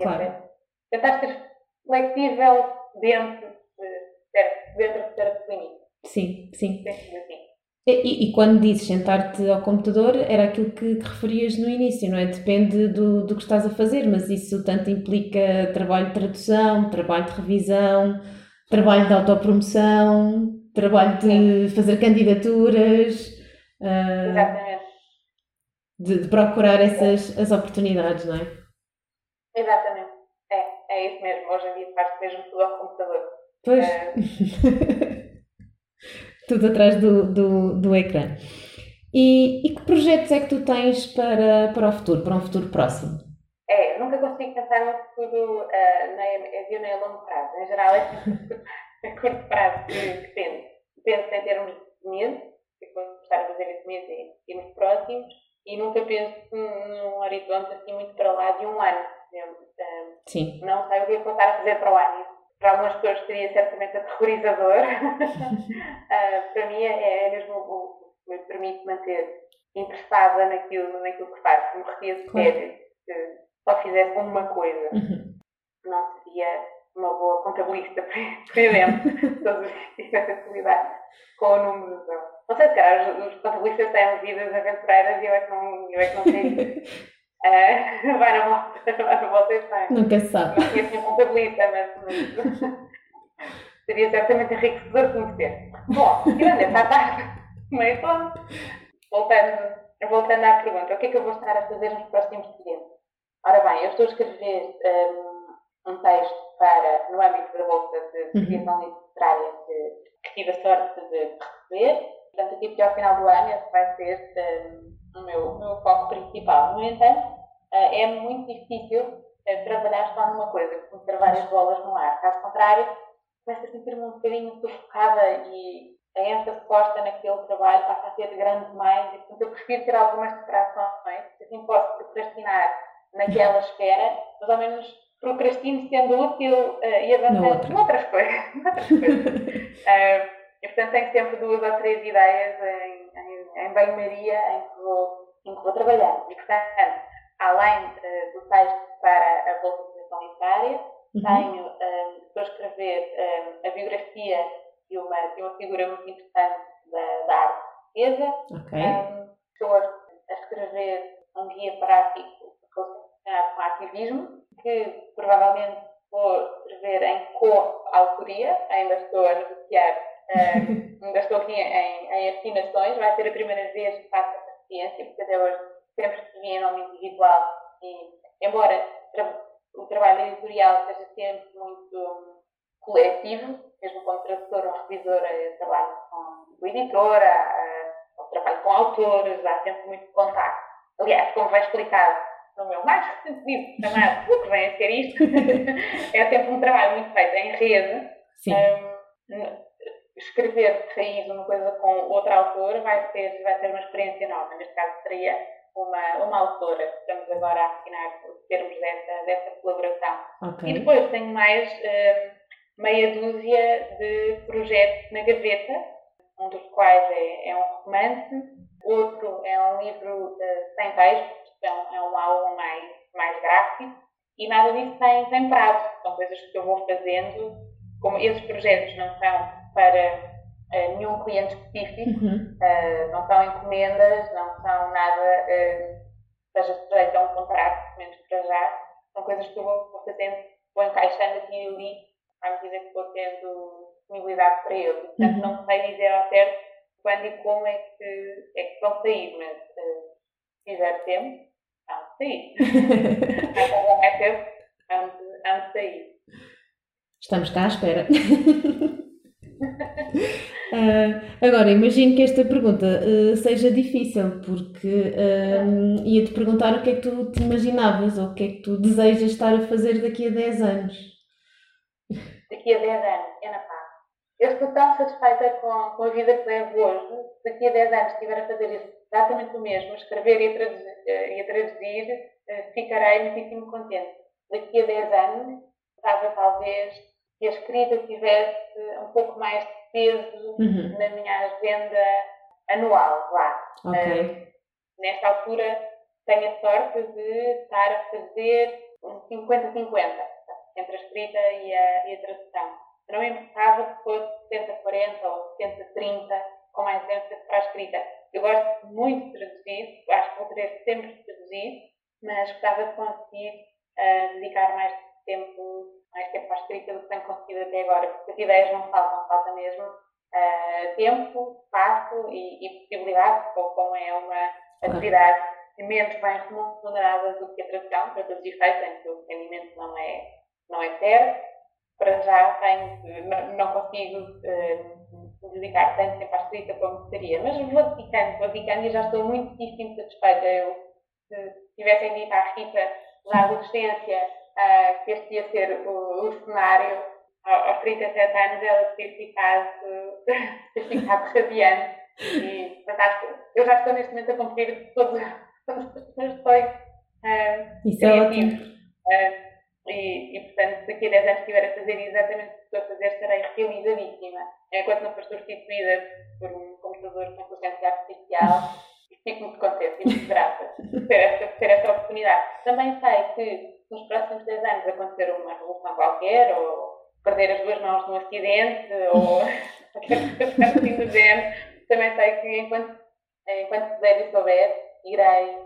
Claro. Tentar ser flexível dentro de, dentro de certos limites. Sim, sim. E, e, quando dizes sentar-te ao computador, era aquilo que, que, referias no início, não é? Depende do, do que estás a fazer, mas isso tanto implica trabalho de tradução, trabalho de revisão, trabalho de autopromoção, trabalho de fazer candidaturas. Uh, Exatamente. De, de, procurar essas as oportunidades, não é? Exatamente. É, é isso mesmo. Hoje em dia faz mesmo tudo ao computador. Pois. Uh, tudo atrás do, do, do ecrã. E, e, que projetos é que tu tens para, para o futuro, para um futuro próximo? É, nunca consigo pensar no futuro uh, nem a nem a longo prazo. Em geral, é a curto prazo que, que penso. Penso em termos de meses, que vou estar a fazer esse mês e, e nos próximos, e nunca penso num horizonte assim muito para lá de um ano. Uh, Sim. Não sei o que é que vou estar a fazer para o ano para algumas pessoas seria certamente aterrorizador. uh, para mim é, é mesmo o que me permite manter interessada naquilo, naquilo que faço. Me morria de férias se só fizesse uma coisa. Uhum. Não seria uma boa contabilista, por exemplo. Todos os dias lidar com o número. Não sei se calhar os, contabilistas têm vidas aventureiras e eu é que não, eu é que não tenho. Uh, vai na volta, vai na volta e sai. Nunca se sabe. Não conheço nenhum contabilista, mas, mas seria certamente enriquecedor conhecer. Bom, tirando essa parte, meio ponto, voltando, voltando à pergunta, o que é que eu vou estar a fazer nos próximos tempos? Ora bem, eu estou a escrever um, um texto para, no âmbito da Bolsa de uhum. Criação Literária que, que tive a sorte de receber. Portanto, aqui até ao final do ano esse vai ser um, o meu, meu foco principal. No entanto, uh, é muito difícil uh, trabalhar só numa coisa, como ter várias bolas no ar. Caso contrário, começo a sentir-me um bocadinho sufocada e a ênfase posta naquele trabalho passa a ser grande demais e, portanto, eu prefiro ter algumas distrações, assim posso procrastinar naquela esfera, mas ao menos procrastino sendo útil uh, e avançando noutras coisas. noutras coisas. uh, e, portanto, tenho sempre duas ou três ideias em, em, em banho-maria em, que vou, em que vou trabalhar. E, portanto, além uh, do texto para a Bolsa de Educação Literária, uhum. tenho, um, estou a escrever um, a biografia de uma, de uma figura muito importante da, da arte portuguesa. Okay. Um, estou a escrever um guia prático relacionado com ativismo, que provavelmente vou escrever em co-autoria, ainda estou a negociar, ainda estou aqui em, em afinações, vai ser a primeira vez que faço essa ciência, porque até hoje sempre escrevi em nome individual e, embora tra o trabalho editorial seja sempre muito coletivo, mesmo como tradutora ou revisora, eu trabalho com o editor, uh, trabalho com autores, há sempre muito contato. Aliás, como vai explicado no meu mais recente livro chamado O que vem a ser isto, é sempre um trabalho muito feito em rede. Um, escrever de raiz uma coisa com outro autor vai ser, vai ser uma experiência nova. Neste caso, seria uma, uma autora. Estamos agora a assinar os termos dessa, dessa colaboração. Okay. E depois tenho mais um, meia dúzia de projetos na gaveta, um dos quais é, é um romance, outro é um livro uh, sem texto, é um álbum mais, mais gráfico e nada disso tem, tem prazo. São coisas que eu vou fazendo. Como esses projetos não são para uh, nenhum cliente específico, uhum. uh, não são encomendas, não são nada uh, seja sujeito a um contrato, menos para já. São coisas que eu vou fazendo, vou encaixando aqui e ali à medida que vou tendo disponibilidade para eles. Portanto, uhum. não sei dizer ao certo quando e como é que, é que vão sair, mas uh, se tiver tempo, há de sair. Não é tempo, há de sair. Estamos cá à espera. Uh, agora, imagino que esta pergunta uh, seja difícil, porque uh, ia-te perguntar o que é que tu te imaginavas ou o que é que tu desejas estar a fazer daqui a 10 anos. Daqui a 10 anos, é na paz. Eu estou tão satisfeita com, com a vida que levo hoje. Daqui a 10 anos, estiver a fazer exatamente o mesmo, escrever e a traduzir, e a traduzir ficarei muitíssimo contente. Daqui a 10 anos, estava talvez que a escrita tivesse um pouco mais de peso uhum. na minha agenda anual lá. Okay. Uh, nesta altura tenho a sorte de estar a fazer um 50-50 entre a escrita e a, e a tradução. não me importava que fosse 70-40 ou 70-30 com mais ênfase para a escrita. Eu gosto muito de traduzir, acho que vou querer sempre traduzir, mas gostava de conseguir uh, dedicar mais tempo mais tempo para a escrita do que tenho conseguido até agora, porque as ideias não faltam, falta mesmo uh, tempo, espaço e, e possibilidade, como é uma atividade menos bem remunerada do que a tradução, para todos os efeitos, em que o rendimento não é, não é certo. Para já tenho, não, não consigo uh, dedicar tanto tempo à escrita como gostaria, mas vou dedicando, vou dedicando e já estou muitíssimo satisfeita. Eu, se tivessem dito à Rita na adolescência uh, que este ia ser o, o cenário, aos 37 anos ela ter ficado, ter ficado radiante. E, eu já estou neste momento a cumprir todos, os meus sonhos uh, Isso é ótimo. Uh, e, e, portanto, daqui a 10 anos estiver a fazer exatamente o que estou a fazer, estarei realizadíssima. Enquanto não for substituída por um computador com inteligência artificial, fico muito contente e muito grata por ter esta, ter esta oportunidade. Também sei que nos próximos 10 anos acontecer uma revolução qualquer, ou perder as duas mãos num acidente, ou qualquer coisa assim do género, também sei que enquanto, enquanto puder e souber, irei,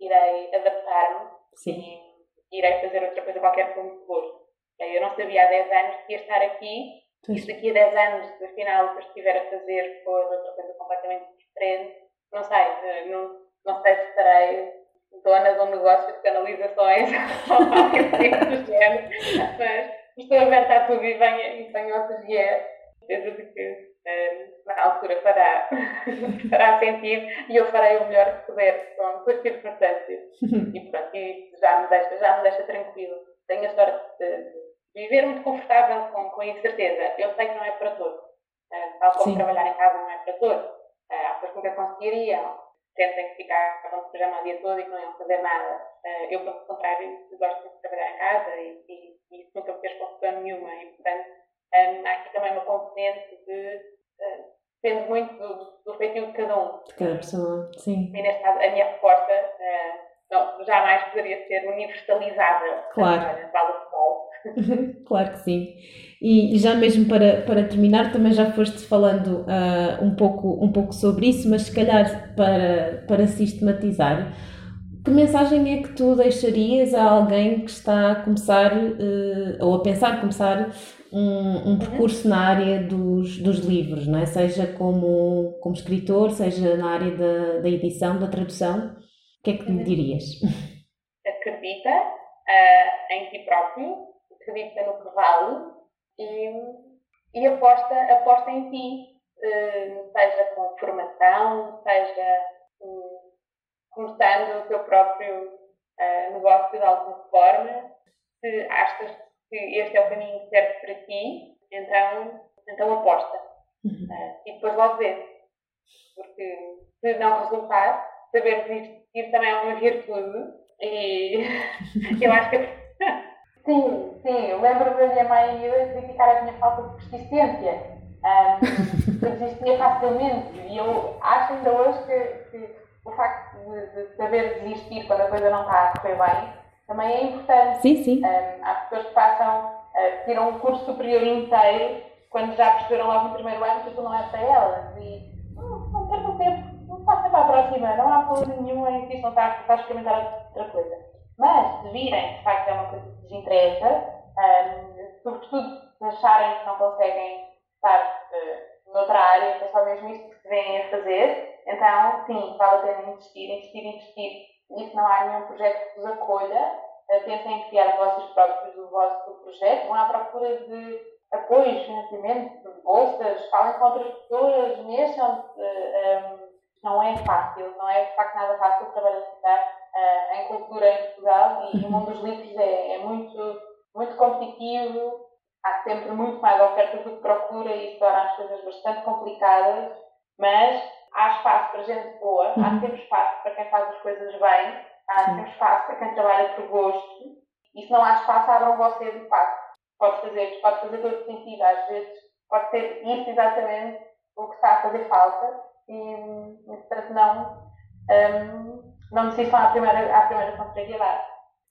irei adaptar-me e irei fazer outra coisa qualquer com muito gosto. Eu não sabia há 10 anos que ia estar aqui, e se daqui a 10 anos, afinal, o que eu estiver a fazer for outra coisa completamente diferente, não sei, eh, não, não sei se estarei dona de um negócio de canalizações ou qualquer tipo do género, mas estou aberta a tudo e venho, venho ao que vier, certeza de que uh, na altura fará, fará sentido e eu farei o melhor que puder com, com as circunstâncias. E pronto, e já me deixa, já me deixa tranquilo. Tenho a sorte de viver muito confortável com, com a incerteza. Eu sei que não é para todos. Uh, tal como Sim. trabalhar em casa não é para todos. Uh, há pessoas que nunca conseguiriam sentem que ficavam no pijama o dia todo e que não iam fazer nada. Uh, eu, pelo contrário, gosto de trabalhar em casa e, e, e isso nunca me fez confusão nenhuma. E, portanto, um, há aqui também uma componente de. Depende muito do, do feitio de cada um. De cada pessoa, sim. E neste caso, a minha resposta não, jamais poderia ser universalizada. Claro. Portanto, claro que sim. E, já mesmo para, para terminar, também já foste falando uh, um, pouco, um pouco sobre isso, mas se calhar para, para sistematizar, que mensagem é que tu deixarias a alguém que está a começar uh, ou a pensar começar um, um percurso na área dos, dos livros, não é? seja como, como escritor, seja na área da, da edição, da tradução? O que é que me dirias? Acredita uh, em ti próprio, acredita no que vale e, e aposta, aposta em ti, uh, seja com formação, seja um, começando o teu próprio uh, negócio de alguma forma, se achas que este é o caminho certo para ti, então, então aposta. Uhum. Uh, e depois logo vê. Porque se não resultar, saber desistir também é uma virtude. E eu acho que Sim, sim. Eu lembro da minha mãe criticar a minha falta de persistência. Um, eu desistia facilmente e eu acho ainda hoje que, que o facto de, de, saber desistir quando a coisa não está a correr bem também é importante. Sim, sim. Um, há pessoas que passam, uh, tiram um curso superior inteiro quando já perceberam logo no primeiro ano que aquilo não é para elas e hum, não percam tempo, não passem para a próxima, não há problema nenhum em que isto não está, está a experimentar outra coisa. Mas, se virem, de facto, é uma coisa que lhes interessa, um, sobretudo se acharem que não conseguem estar uh, noutra área, que é só mesmo isto que se vêm a fazer, então, sim, vale a pena investir, investir, investir. E se não há nenhum projeto que vos acolha, uh, pensem em criar negócios próprios do vosso projeto, vão à procura de apoios, financiamento, bolsas, falem com outras pessoas, mexam-se. Um, não é fácil, não é de facto nada fácil trabalhar uh, em cultura em Portugal e o mundo dos livros é, é, muito, muito competitivo, há sempre muito mais oferta do que procura e isso torna as coisas bastante complicadas, mas há espaço para gente boa, há uhum. sempre espaço para quem faz as coisas bem, há sempre espaço para quem trabalha por gosto e se não há espaço, abram vocês o espaço. Pode fazer, pode fazer todo sentido, às vezes pode ser isso exatamente o que está a fazer falta e, portanto, não, um, não desistam à primeira, à primeira confraria base.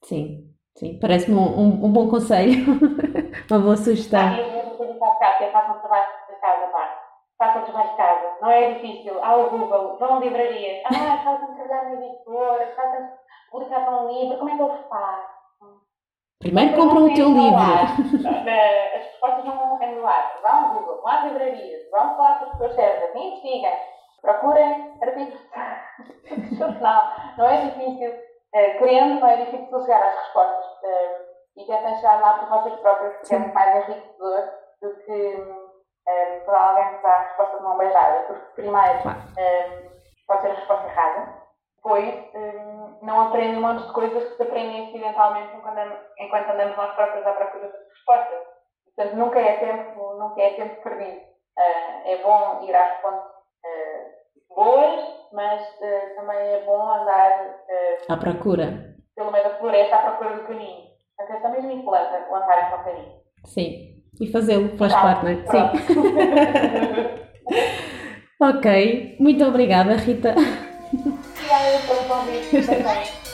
Sim, sim, parece-me um, um, um, bom conselho, uma boa sugestão. Ah, eu vou dizer para façam trabalho de casa, pá. Façam trabalho de casa, não é difícil. Há o Google, vão a livrarias, ah, fazem trabalhar na editora, fazem publicar para um livro, como é que eu faço? Primeiro compram o teu livro. As respostas não vão anular. Vão ao Google, vão às livrarias, vão falar com as pessoas certas, investiguem, procurem artigos jornal. Não é difícil, uh, querendo, não é difícil chegar às respostas. Uh, e tentem chegar lá por vocês próprios, porque é muito mais enriquecedor do que uh, por alguém que dá a resposta de mão beijada. Porque, primeiro, pode ser a resposta errada depois um, não aprendem um monte de coisas que se aprendem acidentalmente enquanto andamos, enquanto andamos nós próprios à procura de respostas. Portanto, nunca é tempo, nunca é tempo perdido. Uh, é bom ir às fontes boas, mas uh, também é bom andar à procura. Pelo meio da floresta à procura do caminho. Portanto, esta mesma influência, lançarem para o caminho. Sim, e fazê-lo faz parte, não é? Sim. ok, muito obrigada, Rita. Obrigada pelo convite também.